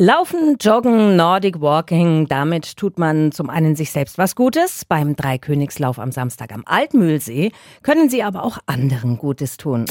Laufen, Joggen, Nordic Walking, damit tut man zum einen sich selbst was Gutes. Beim Dreikönigslauf am Samstag am Altmühlsee können Sie aber auch anderen Gutes tun.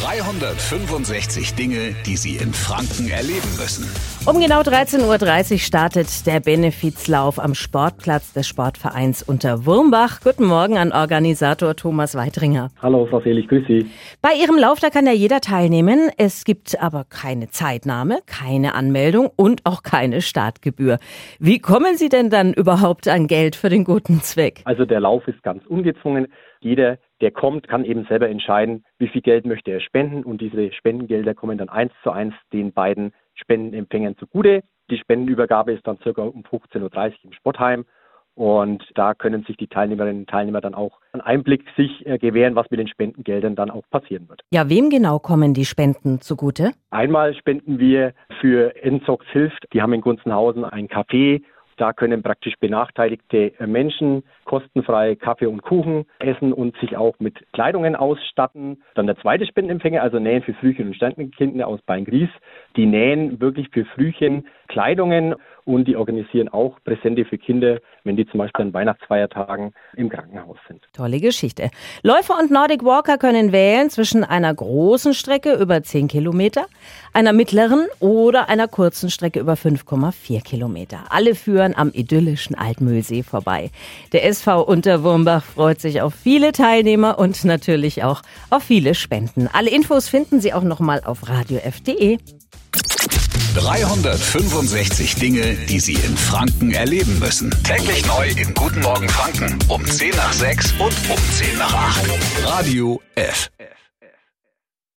365 Dinge, die Sie in Franken erleben müssen. Um genau 13.30 Uhr startet der Benefizlauf am Sportplatz des Sportvereins Unterwurmbach. Guten Morgen an Organisator Thomas Weitringer. Hallo, Frau Selig, grüß Sie. Bei Ihrem Lauf, da kann ja jeder teilnehmen. Es gibt aber keine Zeitnahme, keine Anmeldung und auch keine Startgebühr. Wie kommen Sie denn dann überhaupt an Geld für den guten Zweck? Also der Lauf ist ganz ungezwungen. Jeder, der kommt, kann eben selber entscheiden, wie viel Geld möchte er spenden und diese Spendengelder kommen dann eins zu eins den beiden Spendenempfängern zugute. Die Spendenübergabe ist dann circa um 15.30 Uhr im Sportheim und da können sich die Teilnehmerinnen und Teilnehmer dann auch einen Einblick sich äh, gewähren, was mit den Spendengeldern dann auch passieren wird. Ja, wem genau kommen die Spenden zugute? Einmal spenden wir für Enzox Hilft. Die haben in Gunzenhausen ein Café da können praktisch benachteiligte Menschen kostenfrei Kaffee und Kuchen essen und sich auch mit Kleidungen ausstatten. Dann der zweite Spendenempfänger, also Nähen für Frühchen und Sternenkinder aus Beingries. Die nähen wirklich für Frühchen Kleidungen und die organisieren auch Präsente für Kinder, wenn die zum Beispiel an Weihnachtsfeiertagen im Krankenhaus sind. Tolle Geschichte. Läufer und Nordic Walker können wählen zwischen einer großen Strecke über 10 Kilometer, einer mittleren oder einer kurzen Strecke über 5,4 Kilometer. Alle führen am idyllischen Altmühlsee vorbei. Der SV Unterwurmbach freut sich auf viele Teilnehmer und natürlich auch auf viele Spenden. Alle Infos finden Sie auch nochmal auf radiof.de. 365 Dinge, die Sie in Franken erleben müssen. Täglich neu in Guten Morgen Franken um 10 nach 6 und um 10 nach 8. Radio F.